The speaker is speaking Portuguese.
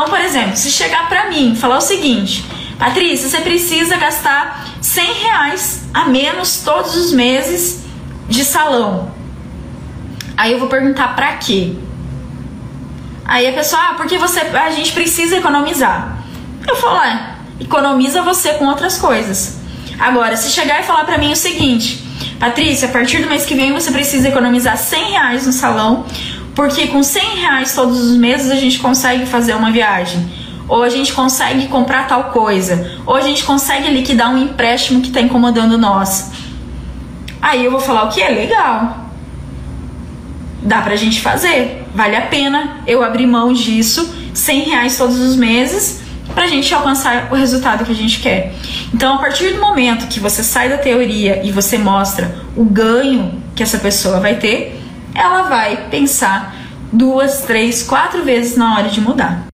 Então, por exemplo, se chegar pra mim e falar o seguinte, Patrícia, você precisa gastar 100 reais a menos todos os meses de salão. Aí eu vou perguntar pra quê? Aí a pessoa, ah, porque você, a gente precisa economizar. Eu falo, é, economiza você com outras coisas. Agora, se chegar e falar pra mim o seguinte, Patrícia, a partir do mês que vem você precisa economizar 100 reais no salão, porque com 100 reais todos os meses a gente consegue fazer uma viagem, ou a gente consegue comprar tal coisa, ou a gente consegue liquidar um empréstimo que está incomodando nós. Aí eu vou falar o que é legal. Dá pra gente fazer, vale a pena eu abrir mão disso, 100 reais todos os meses, para a gente alcançar o resultado que a gente quer. Então, a partir do momento que você sai da teoria e você mostra o ganho que essa pessoa vai ter, ela vai pensar duas, três, quatro vezes na hora de mudar.